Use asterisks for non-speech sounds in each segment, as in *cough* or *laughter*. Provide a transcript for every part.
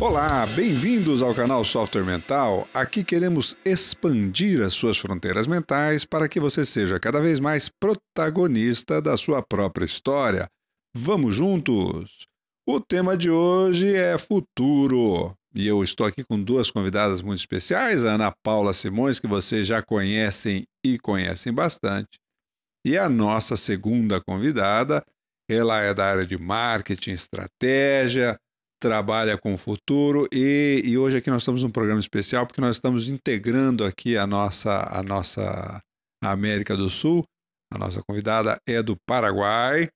Olá, bem-vindos ao canal Software Mental. Aqui queremos expandir as suas fronteiras mentais para que você seja cada vez mais protagonista da sua própria história. Vamos juntos? O tema de hoje é futuro. E eu estou aqui com duas convidadas muito especiais, a Ana Paula Simões, que vocês já conhecem e conhecem bastante, e a nossa segunda convidada, ela é da área de marketing, estratégia, trabalha com o futuro e, e, hoje aqui nós estamos num programa especial porque nós estamos integrando aqui a nossa, a nossa América do Sul. A nossa convidada é do Paraguai.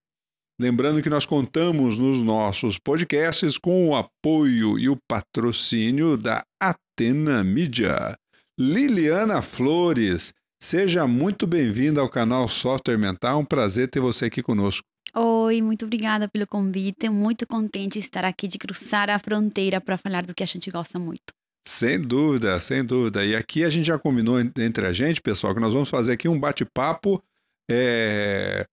Lembrando que nós contamos nos nossos podcasts com o apoio e o patrocínio da Atena Mídia. Liliana Flores, seja muito bem-vinda ao canal Software Mental. Um prazer ter você aqui conosco. Oi, muito obrigada pelo convite. Muito contente de estar aqui, de cruzar a fronteira para falar do que a gente gosta muito. Sem dúvida, sem dúvida. E aqui a gente já combinou entre a gente, pessoal, que nós vamos fazer aqui um bate-papo é,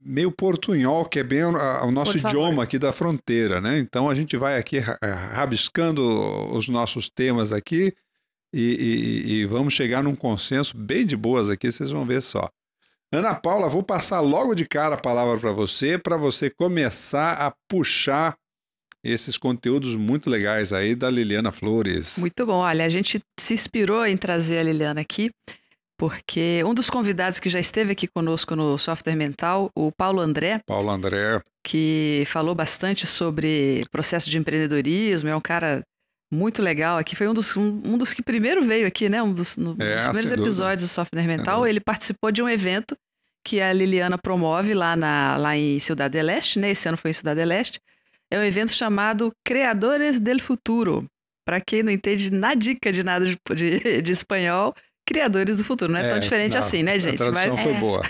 meio portunhol, que é bem o, nosso idioma aqui da fronteira, né? Então a gente vai aqui rabiscando os nossos temas aqui e, e, e vamos chegar num consenso bem de boas aqui, vocês vão ver só. Ana Paula, vou passar logo de cara a palavra para você, para você começar a puxar esses conteúdos muito legais aí da Liliana Flores. Muito bom. Olha, a gente se inspirou em trazer a Liliana aqui, porque um dos convidados que já esteve aqui conosco no Software Mental, o Paulo André. Paulo André. Que falou bastante sobre processo de empreendedorismo, é um cara muito legal aqui. Foi um dos, um, um dos que primeiro veio aqui, né? Um dos, no, é, dos primeiros episódios do Software Mental. É. Ele participou de um evento que a Liliana promove lá, na, lá em Cidade del Este, né? Esse ano foi em Cidade del Este. É um evento chamado Creadores del Futuro. Para quem não entende na dica de nada de, de, de espanhol, Criadores do Futuro. Não é, é tão diferente não, assim, né, gente? A tradução Mas... foi é. boa.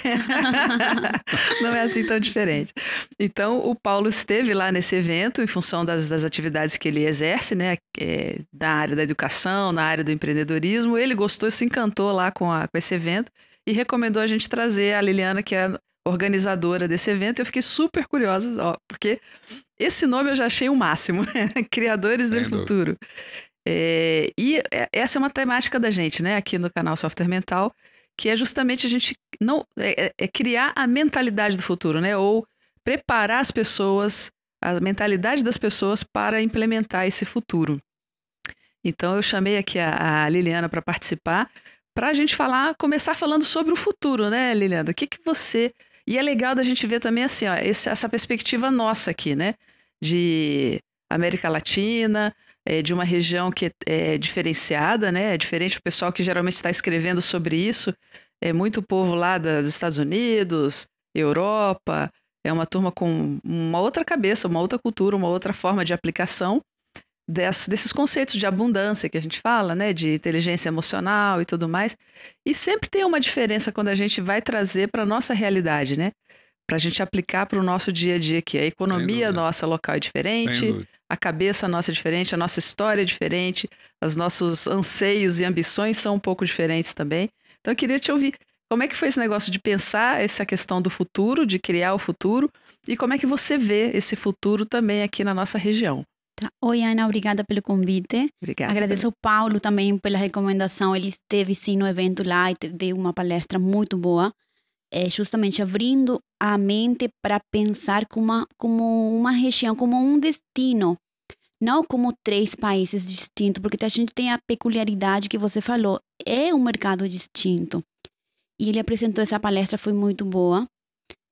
*laughs* não é assim tão diferente. Então, o Paulo esteve lá nesse evento em função das, das atividades que ele exerce, né? É, na área da educação, na área do empreendedorismo. Ele gostou e se encantou lá com, a, com esse evento e recomendou a gente trazer a Liliana, que é organizadora desse evento. Eu fiquei super curiosa, ó, porque esse nome eu já achei o máximo, *laughs* Criadores do Futuro. É, e é, essa é uma temática da gente, né, aqui no canal Software Mental, que é justamente a gente não é, é, é criar a mentalidade do futuro, né, ou preparar as pessoas, a mentalidade das pessoas para implementar esse futuro. Então eu chamei aqui a, a Liliana para participar, para a gente falar, começar falando sobre o futuro, né, Liliana? O que que você e é legal da gente ver também assim, ó, esse, essa perspectiva nossa aqui, né? De América Latina, é, de uma região que é diferenciada, né? É diferente do pessoal que geralmente está escrevendo sobre isso. É muito povo lá dos Estados Unidos, Europa. É uma turma com uma outra cabeça, uma outra cultura, uma outra forma de aplicação desse, desses conceitos de abundância que a gente fala, né? De inteligência emocional e tudo mais. E sempre tem uma diferença quando a gente vai trazer para nossa realidade, né? Para a gente aplicar para o nosso dia a dia aqui. A economia nossa local é diferente, a cabeça nossa é diferente, a nossa história é diferente, os nossos anseios e ambições são um pouco diferentes também. Então eu queria te ouvir. Como é que foi esse negócio de pensar essa questão do futuro, de criar o futuro, e como é que você vê esse futuro também aqui na nossa região? Tá. Oi, Ana, obrigada pelo convite. Obrigada. Agradeço ao Paulo também pela recomendação. Ele esteve sim no evento lá e deu uma palestra muito boa, é, justamente abrindo a mente para pensar como uma, como uma região, como um destino, não como três países distintos, porque a gente tem a peculiaridade que você falou, é um mercado distinto. E ele apresentou essa palestra, foi muito boa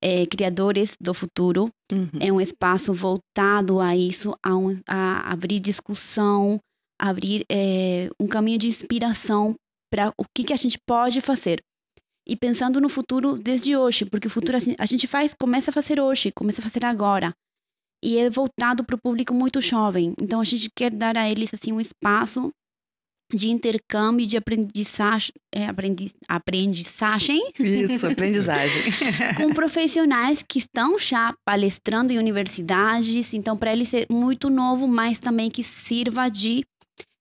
é, criadores do futuro. Uhum. É um espaço voltado a isso, a, um, a abrir discussão, abrir é, um caminho de inspiração para o que, que a gente pode fazer. E pensando no futuro desde hoje, porque o futuro assim, a gente faz, começa a fazer hoje, começa a fazer agora. E é voltado para o público muito jovem. Então a gente quer dar a eles assim um espaço de intercâmbio de aprendizagem, é, aprendiz, aprendizagem. Isso, aprendizagem. *laughs* com profissionais que estão já palestrando em universidades, então para eles é muito novo, mas também que sirva de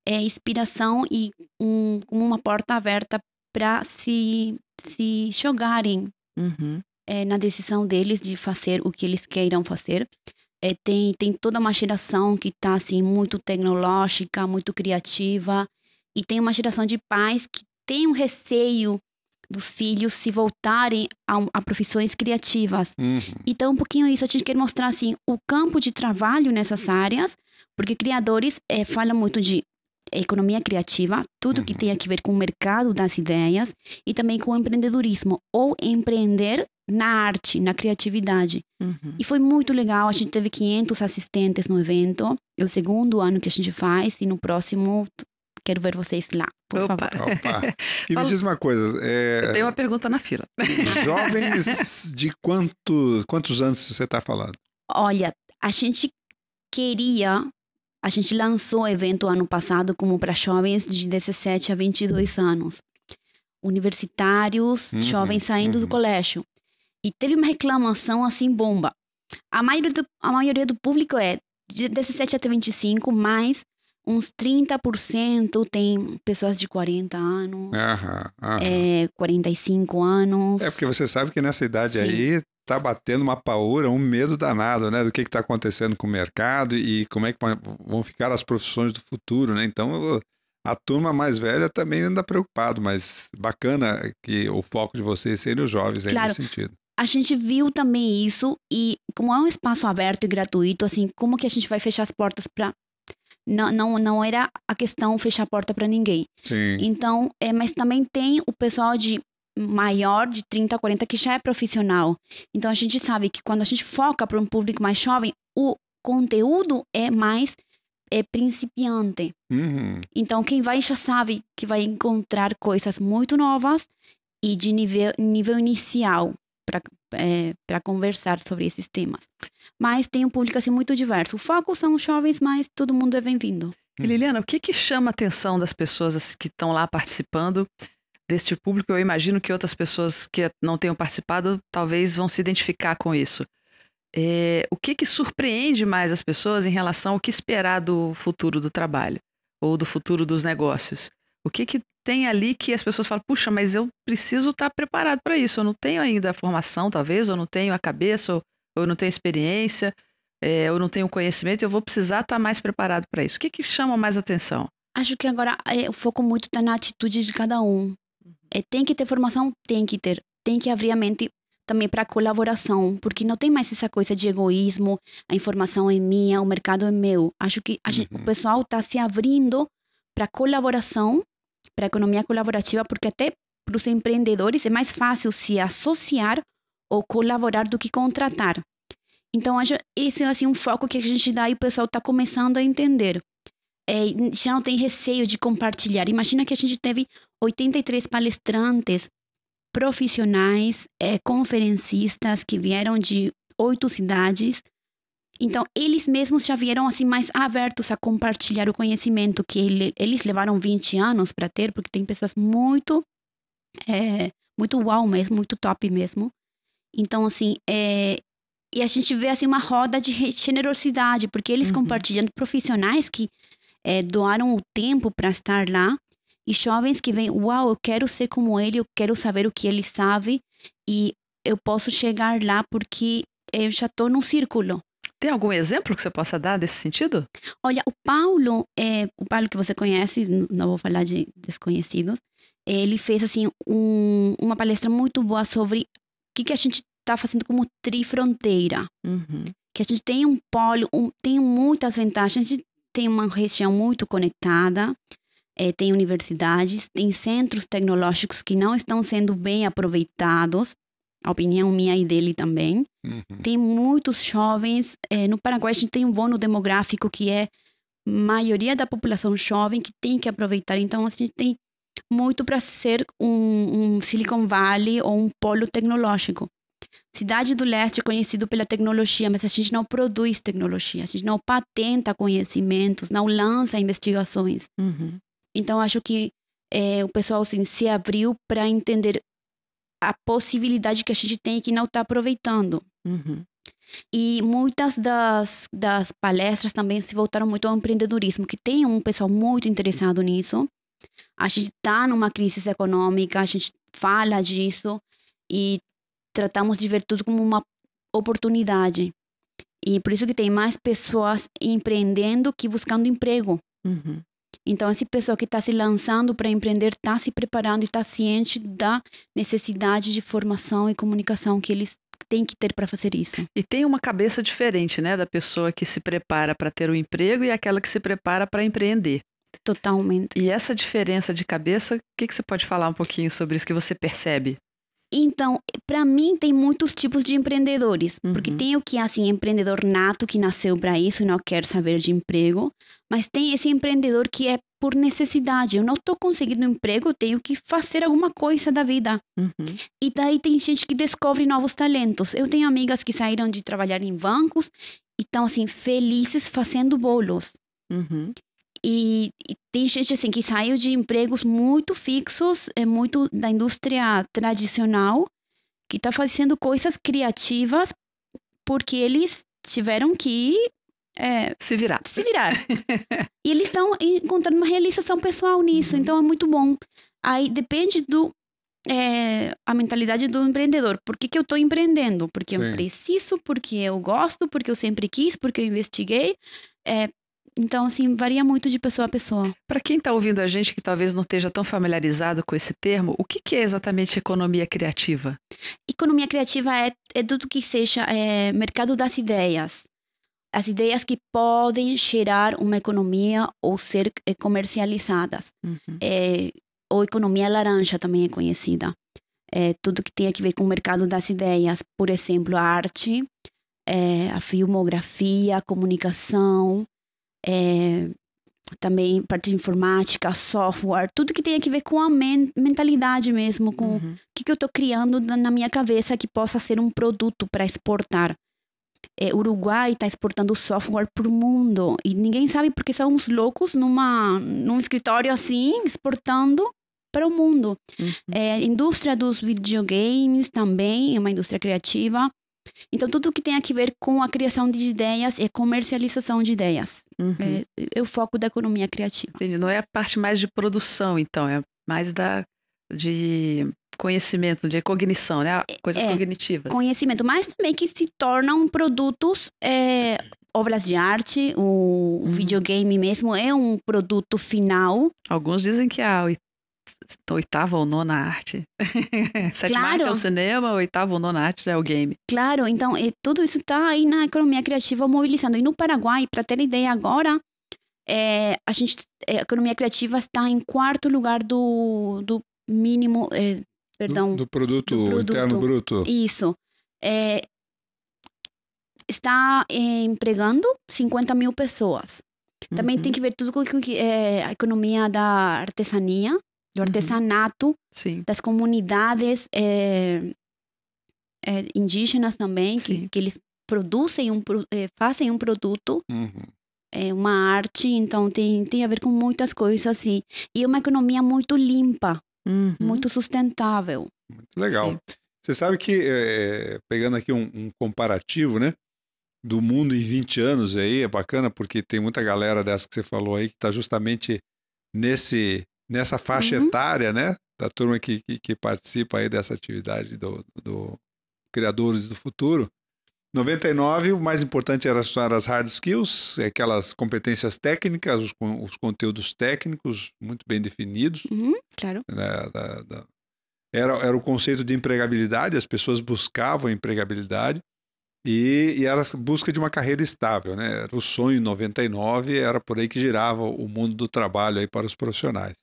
é, inspiração e um, uma porta aberta para se, se jogarem uhum. é, na decisão deles de fazer o que eles queiram fazer. É, tem, tem toda uma geração que está assim, muito tecnológica, muito criativa. E tem uma geração de pais que tem um receio dos filhos se voltarem a, a profissões criativas. Uhum. Então, um pouquinho isso, a gente quer mostrar assim, o campo de trabalho nessas áreas, porque criadores é, falam muito de economia criativa, tudo uhum. que tem a ver com o mercado das ideias e também com o empreendedorismo, ou empreender na arte, na criatividade. Uhum. E foi muito legal, a gente teve 500 assistentes no evento, é o segundo ano que a gente faz, e no próximo quero ver vocês lá, por Opa. favor. Opa. *laughs* E me diz uma coisa. É... Eu tenho uma pergunta na fila. *laughs* Jovens de quantos, quantos anos você está falando? Olha, a gente queria a gente lançou o evento ano passado como para jovens de 17 a 22 anos. Universitários, Uhum, jovens saindo do uhum. colégio. E teve uma reclamação assim bomba. A maioria do, a maioria do público é de 17 até 25, mas uns 30% tem pessoas de 40 anos, Aham, aham. é, 45 anos. É porque você sabe que nessa idade Sim. aí tá batendo uma paura, um medo danado, né? Do que está acontecendo com o mercado e como é que vão ficar as profissões do futuro, né? Então a turma mais velha também anda preocupado, mas bacana que o foco de vocês serem os jovens Claro. nesse sentido. a gente viu também isso e como é um espaço aberto e gratuito, assim, como que a gente vai fechar as portas para não, não, não era a questão fechar a porta para ninguém. Sim. Então, é, mas também tem o pessoal de maior, de 30 a 40, que já é profissional. Então, a gente sabe que quando a gente foca para um público mais jovem, o conteúdo é mais é, principiante. Uhum. Então, quem vai já sabe que vai encontrar coisas muito novas e de nível, nível inicial para conversar sobre esses temas. Mas tem um público assim muito diverso. O foco são os jovens, mas todo mundo é bem-vindo. Liliana, o que, que chama a atenção das pessoas que estão lá participando deste público? Eu imagino que outras pessoas que não tenham participado talvez vão se identificar com isso. É, o que, que surpreende mais as pessoas em relação ao que esperar do futuro do trabalho ou do futuro dos negócios? O que, que tem ali que as pessoas falam, puxa, mas eu preciso estar preparado para isso. Eu não tenho ainda a formação, talvez, ou não tenho a cabeça, ou, eu não tenho experiência, é, ou não tenho conhecimento, eu vou precisar estar mais preparado para isso. O que, que chama mais atenção? Acho que agora é, o foco muito está na atitude de cada um. É, tem que ter formação? Tem que ter. Tem que abrir a mente também para colaboração, porque não tem mais essa coisa de egoísmo, a informação é minha, o mercado é meu. Acho que a gente- Uhum. o pessoal está se abrindo para colaboração, para economia colaborativa, porque até para os empreendedores é mais fácil se associar ou colaborar do que contratar. Então, acho esse é assim, um foco que a gente dá e o pessoal está começando a entender. É, já não tem receio de compartilhar. Imagina que a gente teve 83 palestrantes profissionais, é, conferencistas que vieram de oito cidades. Então, eles mesmos já vieram assim mais abertos a compartilhar o conhecimento que ele- eles levaram 20 anos para ter, porque tem pessoas muito, é, muito uau mesmo, muito top mesmo. Então, assim, é, e a gente vê assim uma roda de generosidade, porque eles Uhum. compartilhando profissionais que é, doaram o tempo para estar lá e jovens que vêm, uau, eu quero ser como ele, eu quero saber o que ele sabe e eu posso chegar lá porque eu já estou num círculo. Tem algum exemplo que você possa dar desse sentido? Olha, o Paulo, é, o Paulo que você conhece, não vou falar de desconhecidos, ele fez assim um- uma palestra muito boa sobre o que, que a gente está fazendo como trifronteira. Uhum. que a gente tem um polo, um, tem muitas vantagens, a gente tem uma região muito conectada, eh, tem universidades, tem centros tecnológicos que não estão sendo bem aproveitados, a opinião minha e dele também. Uhum. Tem muitos jovens, eh, no Paraguai a gente tem um bono demográfico que é maioria da população jovem que tem que aproveitar, então a gente tem muito para ser um, um Silicon Valley ou um polo tecnológico. Cidade do Leste é conhecido pela tecnologia, mas a gente não produz tecnologia, a gente não patenta conhecimentos, não lança investigações. Uhum. Então, acho que eh, o pessoal assim, se abriu para entender a possibilidade que a gente tem e que não está aproveitando. Uhum. E muitas das, das palestras também se voltaram muito ao empreendedorismo, que tem um pessoal muito interessado nisso. A gente está numa crise econômica, a gente fala disso e tratamos de ver tudo como uma oportunidade. E por isso que tem mais pessoas empreendendo que buscando emprego. Uhum. Então, essa pessoa que está se lançando para empreender está se preparando e está ciente da necessidade de formação e comunicação que eles têm que ter para fazer isso. E tem uma cabeça diferente, né, da pessoa que se prepara para ter o um emprego e aquela que se prepara para empreender. Totalmente. E essa diferença de cabeça, o que, que você pode falar um pouquinho sobre isso que você percebe? Então, para mim tem muitos tipos de empreendedores, uhum. porque tem o que é assim empreendedor nato que nasceu para isso e não quer saber de emprego, mas tem esse empreendedor que é por necessidade. Eu não estou conseguindo um emprego, eu tenho que fazer alguma coisa da vida. Uhum. E daí tem gente que descobre novos talentos. Eu tenho amigas que saíram de trabalhar em bancos e estão assim felizes fazendo bolos. Uhum. E, e, tem gente assim que saiu de empregos muito fixos, é muito da indústria tradicional, que está fazendo coisas criativas porque eles tiveram que é, se virar. Se virar. *laughs* e eles estão encontrando uma realização pessoal nisso, uhum. então é muito bom. Aí depende do é, a mentalidade do empreendedor. Por que, que eu estou empreendendo? Porque Sim. eu preciso, porque eu gosto, porque eu sempre quis, porque eu investiguei. É, então, assim, varia muito de pessoa a pessoa. Para quem está ouvindo a gente que talvez não esteja tão familiarizado com esse termo, o que, que é exatamente economia criativa? Economia criativa é, é tudo que seja é, mercado das ideias. As ideias que podem gerar uma economia ou ser é, comercializadas. Uhum. É, ou economia laranja também é conhecida. É, tudo que tem a ver com o mercado das ideias. Por exemplo, a arte, é, a filmografia, a comunicação, é, também parte de informática, software, tudo que tem a ver com a men mentalidade mesmo, com uhum. o que, que eu estou criando na minha cabeça que possa ser um produto para exportar. É, Uruguai está exportando software para o mundo e ninguém sabe porque são uns loucos numa, num escritório assim, exportando para o mundo. Uhum. É, indústria dos videogames também é uma indústria criativa. Então, tudo que tem a ver com a criação de ideias e comercialização de ideias. Uhum. É, é, o foco da economia criativa. Entendi. Não é a parte mais de produção, então, é mais da de conhecimento, de cognição, né? Coisas é, cognitivas. Conhecimento, mas também que se tornam produtos, é, obras de arte, o, uhum. videogame mesmo é um produto final. Alguns dizem que a oitava ou nona arte. *laughs* Sétima claro. arte é o cinema, oitava ou nona arte é o game. Claro, então e, tudo isso está aí na economia criativa mobilizando. E no Paraguai, para ter ideia agora, é, a gente, é, a economia criativa está em quarto lugar do, do mínimo, é, perdão. Do, do, produto do, produto interno bruto. Isso. É, está é, empregando 50 mil pessoas. Também uhum. tem que ver tudo com é, a economia da artesania, do uhum. artesanato, uhum. das comunidades é, é, indígenas também, que, que, eles produzem um, é, fazem um produto, uhum. é uma arte, então tem, tem a ver com muitas coisas assim. E é uma economia muito limpa, uhum. muito sustentável. Muito legal. Sim. Você sabe que, pegando aqui um, um, comparativo, né? Do mundo em 20 anos aí, é bacana porque tem muita galera dessa que você falou aí que está justamente nesse nessa faixa uhum. etária, né? Da turma que, que, que, participa aí dessa atividade do, do Criadores do Futuro. 99, o mais importante eram as hard skills, aquelas competências técnicas, os, os conteúdos técnicos muito bem definidos. Uhum, claro. Né, da, da, era, era o conceito de empregabilidade, as pessoas buscavam empregabilidade e, e era a busca de uma carreira estável. Né? Era o sonho em 99, era por aí que girava o mundo do trabalho aí para os profissionais.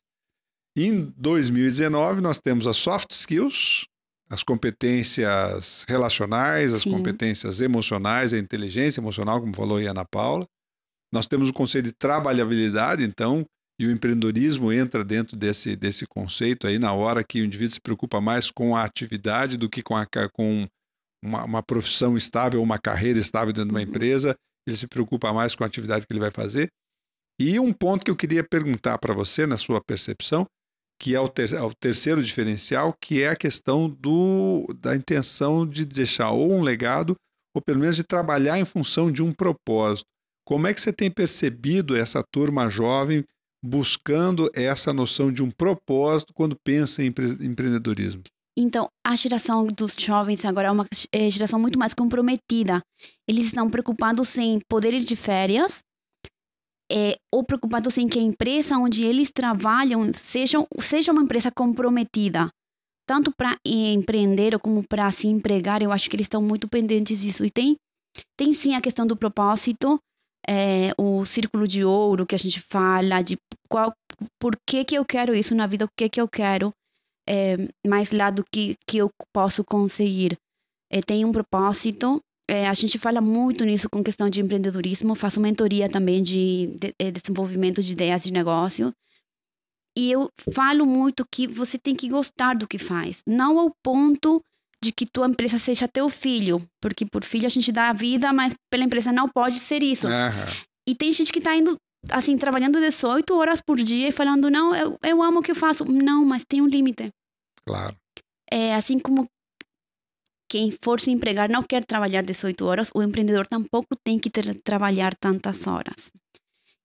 Em 2019, nós temos as soft skills, as competências relacionais, as Sim. competências emocionais, a inteligência emocional, como falou aí a Ana Paula. Nós temos o conceito de trabalhabilidade, então, e o empreendedorismo entra dentro desse, desse conceito aí, na hora que o indivíduo se preocupa mais com a atividade do que com, a, com uma, uma profissão estável, uma carreira estável dentro de uma uhum. empresa, ele se preocupa mais com a atividade que ele vai fazer. E um ponto que eu queria perguntar para você, na sua percepção, que é o, ter, é o, terceiro diferencial, que é a questão do, da intenção de deixar ou um legado, ou pelo menos de trabalhar em função de um propósito. Como é que você tem percebido essa turma jovem buscando essa noção de um propósito quando pensa em empreendedorismo? Então, a geração dos jovens agora é uma é, geração muito mais comprometida. Eles estão preocupados em poder ir de férias, é, ou preocupados em que a empresa onde eles trabalham seja, seja uma empresa comprometida. Tanto para empreender como para se empregar, eu acho que eles estão muito pendentes disso. E tem, tem sim a questão do propósito, é, o círculo de ouro que a gente fala, de qual, por que, que eu quero isso na vida, o que, que eu quero é, mais lá do que, que eu posso conseguir. É, tem um propósito. É, a gente fala muito nisso com questão de empreendedorismo. Faço mentoria também de, de, de desenvolvimento de ideias de negócio. E eu falo muito que você tem que gostar do que faz. Não ao ponto de que tua empresa seja teu filho. Porque por filho a gente dá a vida, mas pela empresa não pode ser isso. Aham. E tem gente que está indo, assim, trabalhando 18 horas por dia e falando, não, eu, eu amo o que eu faço. Não, mas tem um limite. Claro. É assim como quem for se empregar não quer trabalhar 18 horas, o empreendedor tampouco tem que ter, trabalhar tantas horas.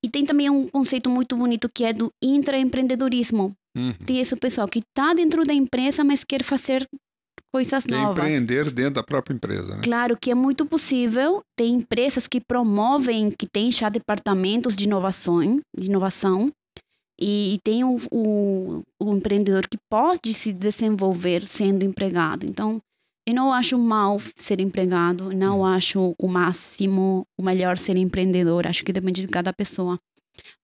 E tem também um conceito muito bonito que é do intraempreendedorismo. Uhum. Tem esse pessoal que está dentro da empresa, mas quer fazer coisas Quer novas. empreender dentro da própria empresa, né? Claro que é muito possível. Tem empresas que promovem, que têm já departamentos de inovação, de inovação e, e tem o, o, o empreendedor que pode se desenvolver sendo empregado. Então, eu não acho mal ser empregado, não Hum. acho o máximo, o melhor ser empreendedor. Acho que depende de cada pessoa.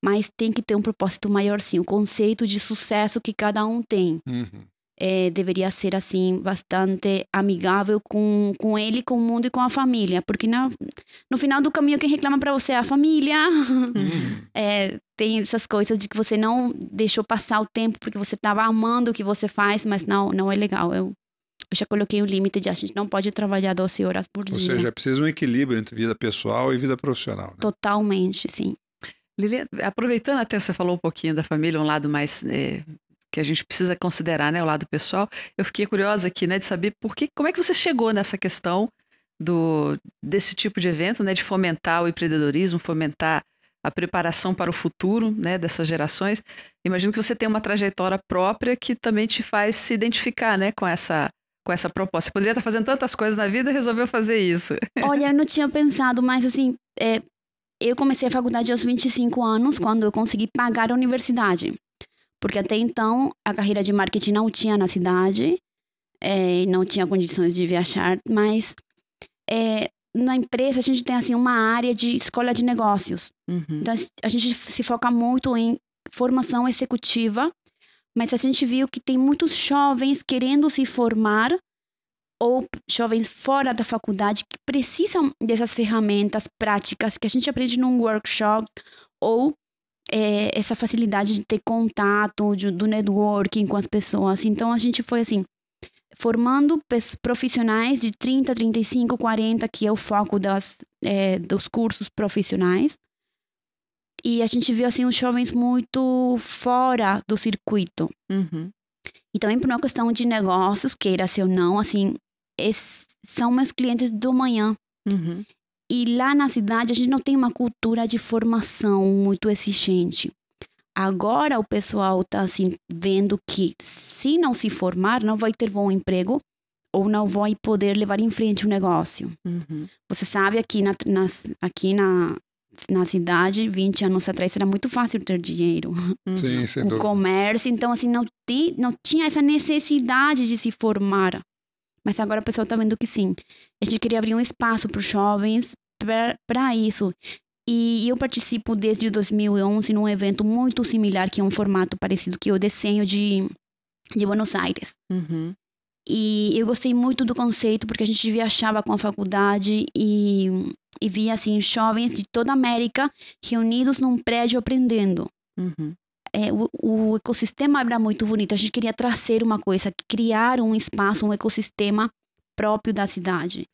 Mas tem que ter um propósito maior, sim. O conceito de sucesso que cada um tem Uhum. é, deveria ser assim bastante amigável com, com ele, com o mundo e com a família, porque na, no final do caminho quem reclama para você é a família. Uhum. *laughs* É, tem essas coisas de que você não deixou passar o tempo porque você estava amando o que você faz, mas não, não é legal. Eu, eu já coloquei o limite de a gente não pode trabalhar 12 horas por Ou dia. seja, é preciso um equilíbrio entre vida pessoal e vida profissional. Né? Totalmente, sim. Lilian, aproveitando até você falou um pouquinho da família, um lado mais é, que a gente precisa considerar, né, o lado pessoal. Eu fiquei curiosa aqui, né, de saber por que, como é que você chegou nessa questão do desse tipo de evento, né, de fomentar o empreendedorismo, fomentar a preparação para o futuro, né, dessas gerações. Imagino que você tem uma trajetória própria que também te faz se identificar, né, com essa com essa proposta. Você poderia estar fazendo tantas coisas na vida e resolveu fazer isso. *laughs* Olha, eu não tinha pensado, mas assim, é, eu comecei a faculdade aos 25 anos, quando eu consegui pagar a universidade. Porque até então, a carreira de marketing não tinha na cidade, é, não tinha condições de viajar, mas é, na empresa a gente tem assim uma área de escola de negócios. Uhum. Então, a gente se foca muito em formação executiva, mas a gente viu que tem muitos jovens querendo se formar ou jovens fora da faculdade que precisam dessas ferramentas práticas que a gente aprende num workshop ou é, essa facilidade de ter contato, de, do networking com as pessoas. Então, a gente foi assim, formando profissionais de 30, 35, 40, que é o foco das, é, dos cursos profissionais. E a gente viu assim os jovens muito fora do circuito. Uhum. E também por uma questão de negócios, queira se ou não, assim, es- são meus clientes do manhã. Uhum. E lá na cidade a gente não tem uma cultura de formação muito exigente. Agora o pessoal está assim vendo que se não se formar não vai ter bom emprego ou não vai poder levar em frente o negócio. Uhum. Você sabe aqui na, nas- aqui na, na cidade, 20 anos atrás era muito fácil ter dinheiro. Uhum. Sim, sem o dúvida. comércio, então assim, não, ti, não tinha essa necessidade de se formar. Mas agora o pessoal está vendo que sim. A gente queria abrir um espaço para os jovens para isso. E eu participo desde 2011 num evento muito similar, que é um formato parecido, que é o desenho de, de Buenos Aires. Uhum. E eu gostei muito do conceito, porque a gente viajava com a faculdade e, e via, assim, jovens de toda a América reunidos num prédio aprendendo Uhum. é, o, o ecossistema era muito bonito. A gente queria trazer uma coisa, criar um espaço, um ecossistema próprio da cidade.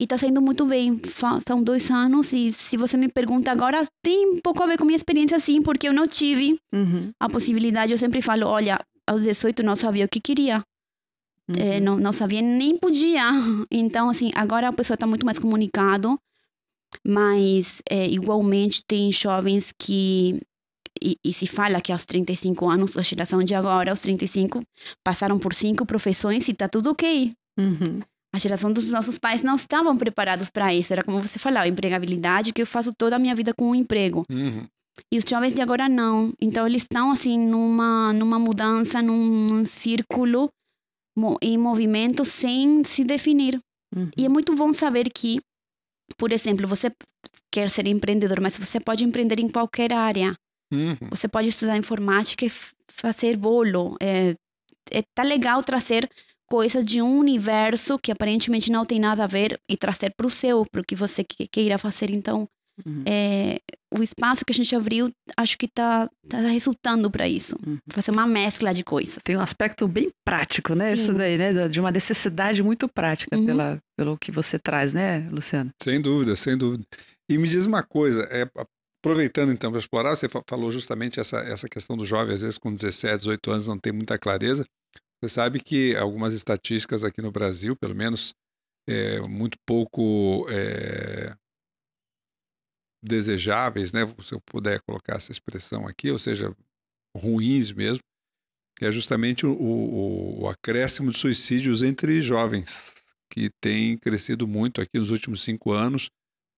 E está saindo muito bem. Fa- São dois anos e se você me pergunta agora, tem pouco a ver com minha experiência, sim, porque eu não tive Uhum. a possibilidade. Eu sempre falo, olha, aos 18 não sabia o que queria. É, Uhum. não, não sabia nem podia. *laughs* Então, assim, agora a pessoa está muito mais comunicado, mas é, igualmente tem jovens que e, e, se fala que aos 35 anos, a geração de agora, aos 35, passaram por cinco profissões e tá tudo ok. Uhum. A geração dos nossos pais não estavam preparados para isso. Era como você falou, empregabilidade, que eu faço toda a minha vida com um emprego. Uhum. E os jovens de agora não. Então eles estão assim numa numa mudança, num, num círculo em movimento sem se definir. Uhum. E é muito bom saber que, por exemplo, você quer ser empreendedor, mas você pode empreender em qualquer área. Uhum. Você pode estudar informática e fazer bolo. É, é tá legal trazer coisas de um universo que aparentemente não tem nada a ver e trazer para o seu, para o que você queira fazer. Então, Uhum. é, o espaço que a gente abriu, acho que está tá resultando para isso. Uhum. Fazer uma mescla de coisas. Tem um aspecto bem prático, né? Sim. Isso daí, né? De uma necessidade muito prática Uhum. pela, pelo que você traz, né, Luciano? Sem dúvida, sem dúvida. E me diz uma coisa, é, aproveitando então para explorar, você fa- falou justamente essa, essa questão do jovem, às vezes com 17, 18 anos não tem muita clareza. Você sabe que algumas estatísticas aqui no Brasil, pelo menos, é, muito pouco é, desejáveis, né? Se eu puder colocar essa expressão aqui, ou seja, ruins mesmo, é justamente o, o, o acréscimo de suicídios entre jovens, que tem crescido muito aqui nos últimos cinco anos.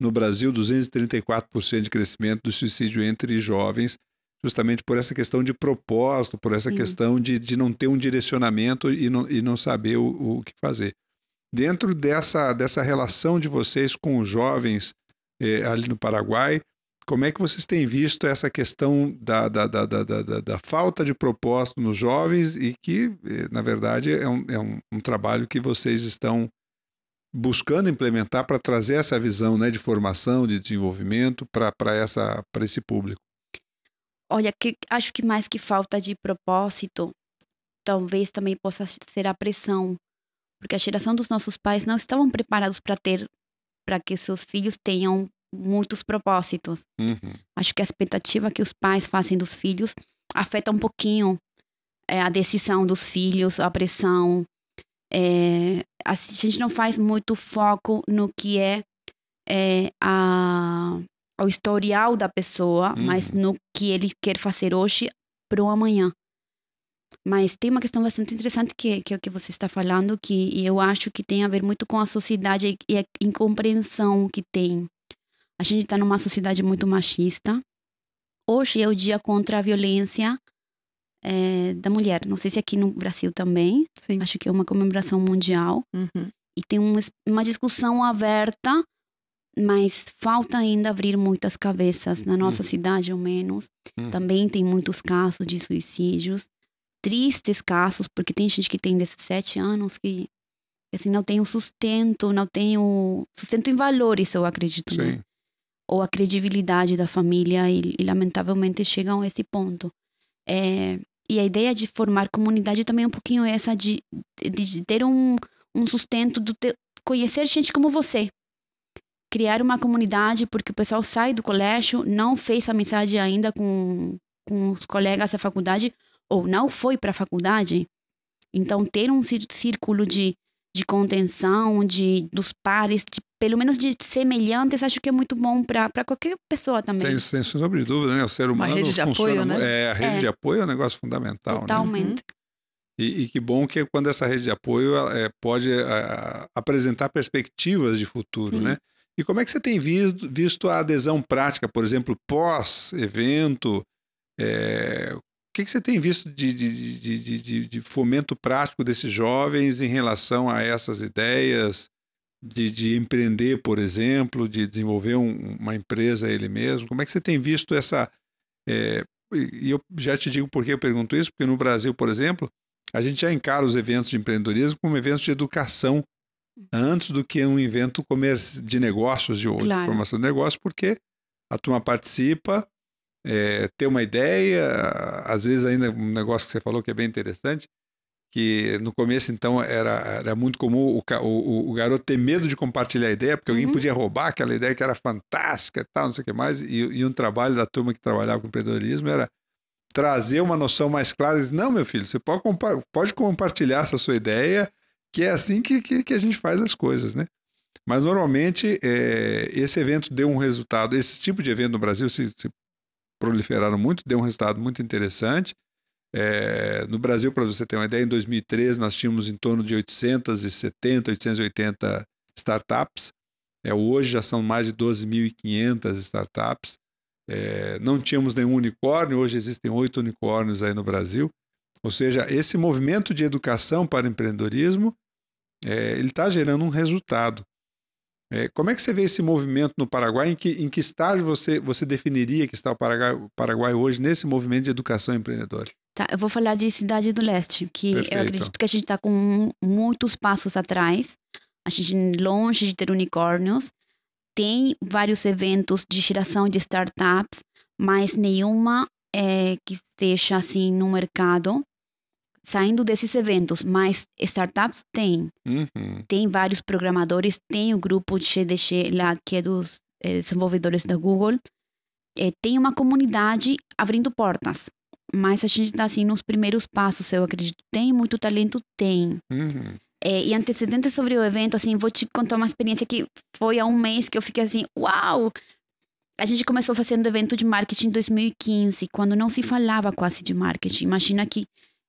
No Brasil, 234% de crescimento do suicídio entre jovens, justamente por essa questão de propósito, por essa Sim. questão de, de não ter um direcionamento e não, e não saber o, o que fazer. Dentro dessa, dessa relação de vocês com os jovens eh, ali no Paraguai, como é que vocês têm visto essa questão da, da, da, da, da, da- falta de propósito nos jovens e que, eh, na verdade, é um, é um, um trabalho que vocês estão buscando implementar para trazer essa visão né, de formação, de desenvolvimento para esse público? Olha, que acho que mais que falta de propósito, talvez também possa ser a pressão, porque a geração dos nossos pais não estavam preparados para ter, para que seus filhos tenham muitos propósitos. Uhum. Acho que a expectativa que os pais fazem dos filhos afeta um pouquinho é, a decisão dos filhos, a pressão. É, a gente não faz muito foco no que é, é, a, o historial da pessoa, mas Uhum. no que ele quer fazer hoje para o amanhã. Mas tem uma questão bastante interessante que, que é o que você está falando, que eu acho que tem a ver muito com a sociedade e a incompreensão que tem. A gente está numa sociedade muito machista. Hoje é o dia contra a violência eh, da mulher. Não sei se aqui no Brasil também. Sim. Acho que é uma comemoração mundial. Uhum. E tem um, uma discussão aberta, mas falta ainda abrir muitas cabeças. Na nossa Uhum. cidade, ao menos, Uhum. também tem muitos casos de suicídios. Tristes casos, porque tem gente que tem 17 anos que assim, não tem o sustento, não tem o sustento em valores, eu acredito. né? Ou a credibilidade da família e, e lamentavelmente chegam a esse ponto. É, e a ideia de formar comunidade também é um pouquinho essa de, de, de ter um, um sustento, do te, conhecer gente como você. Criar uma comunidade, porque o pessoal sai do colégio, não fez amizade ainda com, com os colegas da faculdade, ou não foi para a faculdade. Então, ter um círculo de, de contenção, de, dos pares, de, pelo menos de semelhantes, acho que é muito bom para qualquer pessoa também. Sem, sem sombra de dúvida, né? O ser humano rede de funciona apoio, né? É, a rede É. de apoio é um negócio fundamental, né? Totalmente. E, e que bom que quando essa rede de apoio é, pode a- apresentar perspectivas de futuro, Sim. né? E como é que você tem visto, visto a adesão prática, por exemplo, pós-evento? é, que, que você tem visto de, de, de, de, de- de fomento prático desses jovens em relação a essas ideias de, de empreender, por exemplo, de desenvolver um- uma empresa ele mesmo? Como é que você tem visto essa. é, e eu já te digo por que eu pergunto isso, porque no Brasil, por exemplo, a gente já encara os eventos de empreendedorismo como eventos de educação antes do que um evento de negócios, de Claro. formação de negócios, porque a turma participa, é, tem uma ideia, às vezes ainda um negócio que você falou que é bem interessante, que no começo, então, era, era muito comum o, o, o- garoto ter medo de compartilhar a ideia, porque alguém Uhum. podia roubar aquela ideia que era fantástica e tal, não sei o que mais, e, e um trabalho da turma que trabalhava com empreendedorismo era trazer uma noção mais clara, dizer, não, meu filho, você pode, compa- pode compartilhar essa sua ideia, que é assim que, que, que a gente faz as coisas, né? Mas normalmente é, esse evento deu um resultado, esse tipo de evento no Brasil se, se proliferaram muito, deu um resultado muito interessante. É, no Brasil, para você ter uma ideia, em 2013 nós tínhamos em torno de 870, 880 startups. É, hoje já são mais de 12.500 startups. É, não tínhamos nenhum unicórnio, hoje existem oito unicórnios aí no Brasil. Ou seja, esse movimento de educação para empreendedorismo, é, ele está gerando um resultado. É, como é que você vê esse movimento no Paraguai? Em que, em que estágio você, você definiria que está o Paraguai, o Paraguai hoje nesse movimento de educação empreendedora? Tá, eu vou falar de Cidade do Leste, que Perfeito. eu acredito que a gente está com muitos passos atrás. A gente longe de ter unicórnios. Tem vários eventos de geração de startups, mas nenhuma é, que esteja assim no mercado saindo desses eventos, mas startups tem. Uhum. Tem vários programadores, tem o grupo de GDG lá, que é dos é, desenvolvedores da Google. É, tem uma comunidade abrindo portas. Mas a gente está assim nos primeiros passos, eu acredito. Tem muito talento? Tem. Uhum. É, e antecedentes sobre o evento, assim, vou te contar uma experiência que foi há um mês que eu fiquei assim, uau! A gente começou fazendo evento de marketing em 2015, quando não se falava quase de marketing. Imagina que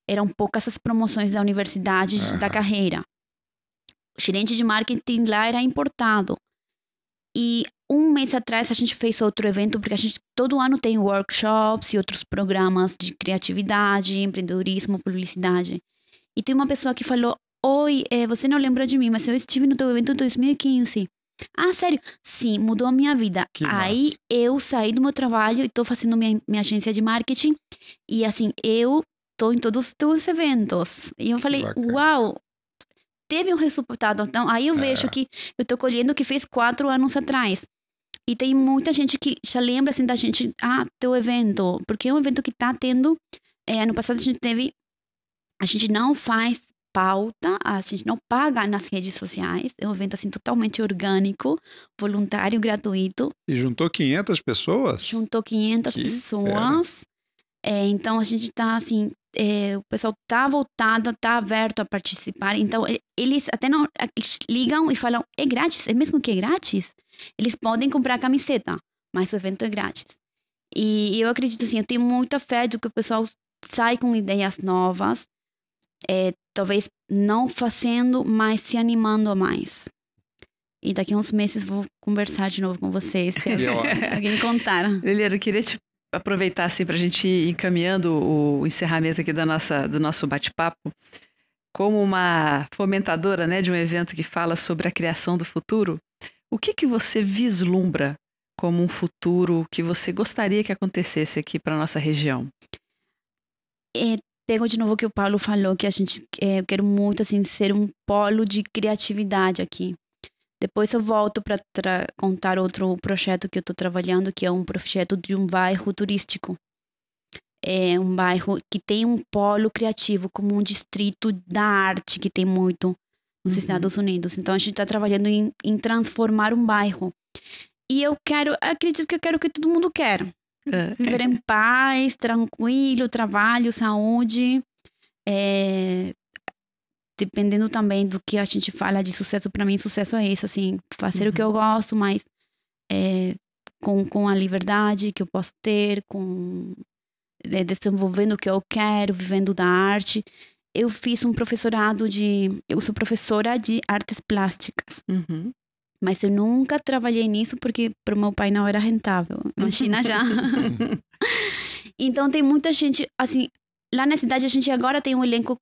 eram poucas as promoções da universidade uhum. da carreira. O gerente de marketing lá era importado. E um mês atrás a gente fez outro evento, porque a gente todo ano tem workshops e outros programas de criatividade, empreendedorismo, publicidade. E tem uma pessoa que falou: Oi, é, você não lembra de mim, mas eu estive no teu evento em 2015. Ah, sério? Sim, mudou a minha vida. Que Aí massa. eu saí do meu trabalho e estou fazendo minha, minha agência de marketing. E assim, eu estou em todos os teus eventos. E eu falei, uau, teve um resultado. Então, aí eu é. vejo que eu estou colhendo o que fez quatro anos atrás. E tem muita gente que já lembra assim da gente, ah, teu evento, porque é um evento que está tendo. É, ano passado a gente teve, a gente não faz pauta, a gente não paga nas redes sociais, é um evento assim totalmente orgânico, voluntário, gratuito. E juntou 500 pessoas? Juntou 500 que pessoas. É, então a gente está assim, é, o pessoal tá voltado, tá aberto a participar. Então eles até não eles ligam e falam é grátis, é mesmo que é grátis. Eles podem comprar camiseta, mas o evento é grátis. E eu acredito assim, eu tenho muita fé do que o pessoal sai com ideias novas, é, talvez não fazendo, mas se animando a mais. E daqui a uns meses vou conversar de novo com vocês. *laughs* Se alguém contar. Liliana, eu queria te aproveitar assim, para a gente ir encaminhando o encerramento aqui da nossa, do nosso bate-papo. Como uma fomentadora né, de um evento que fala sobre a criação do futuro, o que, que você vislumbra como um futuro que você gostaria que acontecesse aqui para nossa região? É, pego de novo o que o Paulo falou, que a gente, é, muito assim ser um polo de criatividade aqui. Depois eu volto para contar outro projeto que eu estou trabalhando, que é um projeto de um bairro turístico. É um bairro que tem um polo criativo, como um distrito da arte, que tem muito nos uhum. Estados Unidos. Então a gente está trabalhando em, em, transformar um bairro. E eu quero, acredito que eu quero o que todo mundo quer. É. Viver em paz, tranquilo, trabalho, saúde. É, dependendo também do que a gente fala de sucesso, para mim sucesso é isso, assim, fazer uhum. o que eu uhum. gosto, mas é, com, com a liberdade que eu posso ter, com é, desenvolvendo o que eu quero, vivendo da arte eu fiz um professorado de. Eu sou professora de artes plásticas. Uhum. Mas eu nunca trabalhei nisso porque para o meu pai não era rentável. Imagina já. *laughs* então tem muita gente. Assim, lá na cidade a gente agora tem um elenco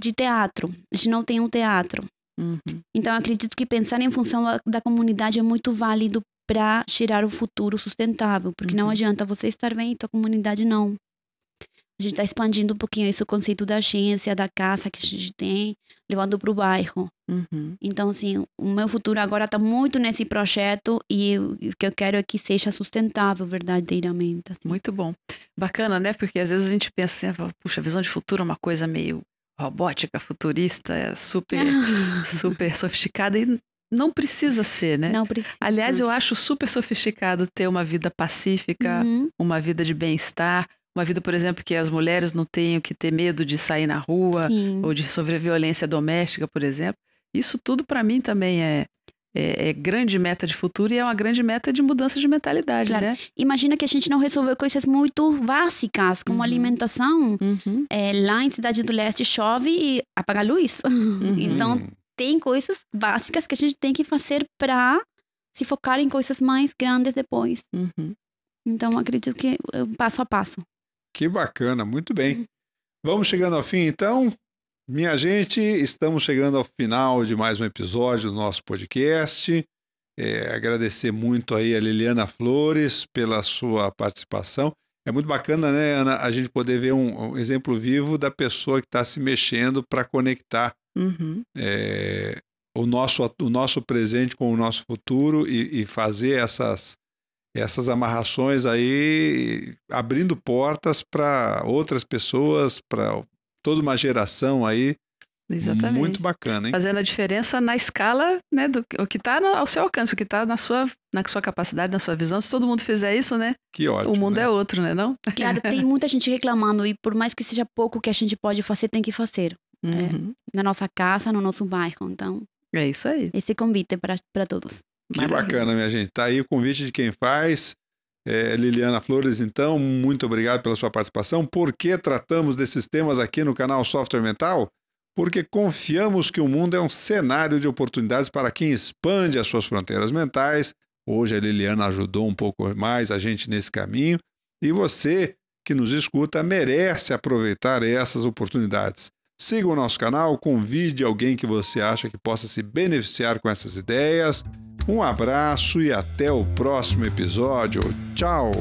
de teatro. A gente não tem um teatro. Uhum. Então acredito que pensar em função da comunidade é muito válido para gerar um futuro sustentável. Porque uhum. não adianta você estar bem e tua comunidade não. A gente está expandindo um pouquinho esse conceito da agência, da casa que a gente tem, levando para o bairro. Uhum. Então, assim, o meu futuro agora está muito nesse projeto e o que eu quero é que seja sustentável verdadeiramente. Assim. Muito bom. Bacana, né? Porque às vezes a gente pensa assim, puxa, visão de futuro é uma coisa meio robótica, futurista, é super, *laughs* super sofisticada e não precisa ser, né? Não precisa. Aliás, eu acho super sofisticado ter uma vida pacífica, uhum. uma vida de bem-estar, uma vida, por exemplo, que as mulheres não tenham que ter medo de sair na rua Sim. ou de sofrer violência doméstica, por exemplo. Isso tudo para mim também é, é, é, grande meta de futuro e é uma grande meta de mudança de mentalidade, claro. né? Imagina que a gente não resolveu coisas muito básicas, como uhum. alimentação. Uhum. É, lá em Cidade do Leste chove e apaga a luz. Uhum. *laughs* Então, tem coisas básicas que a gente tem que fazer para se focar em coisas mais grandes depois. Uhum. Então, acredito que passo a passo. Que bacana, muito bem. Uhum. Vamos chegando ao fim, então. Minha gente, estamos chegando ao final de mais um episódio do nosso podcast. É, agradecer muito aí a Liliana Flores pela sua participação. É muito bacana, né, Ana, a gente poder ver um, um exemplo vivo da pessoa que está se mexendo para conectar uhum. é, o, nosso, o nosso presente com o nosso futuro e, e fazer essas, essas amarrações aí, abrindo portas para outras pessoas, para toda uma geração aí. Exatamente. Muito bacana, hein? Fazendo a diferença na escala, né, do o que está ao seu alcance, o que está na sua, na sua capacidade, na sua visão. Se todo mundo fizer isso, né? Que ótimo. O mundo né? é outro, né, não? *laughs* Claro, tem muita gente reclamando e por mais que seja pouco que a gente pode fazer, tem que fazer. É, uhum. É, na nossa casa, no nosso bairro. Então, é isso aí. Esse convite para todos. Que Maravilha. bacana, minha gente. Tá aí o convite de quem faz. É, Liliana Flores, então, muito obrigado pela sua participação. Por que tratamos desses temas aqui no canal Software Mental? Porque confiamos que o mundo é um cenário de oportunidades para quem expande as suas fronteiras mentais. Hoje a Liliana ajudou um pouco mais a gente nesse caminho. E você que nos escuta merece aproveitar essas oportunidades. Siga o nosso canal, convide alguém que você acha que possa se beneficiar com essas ideias. Um abraço e até o próximo episódio. Tchau!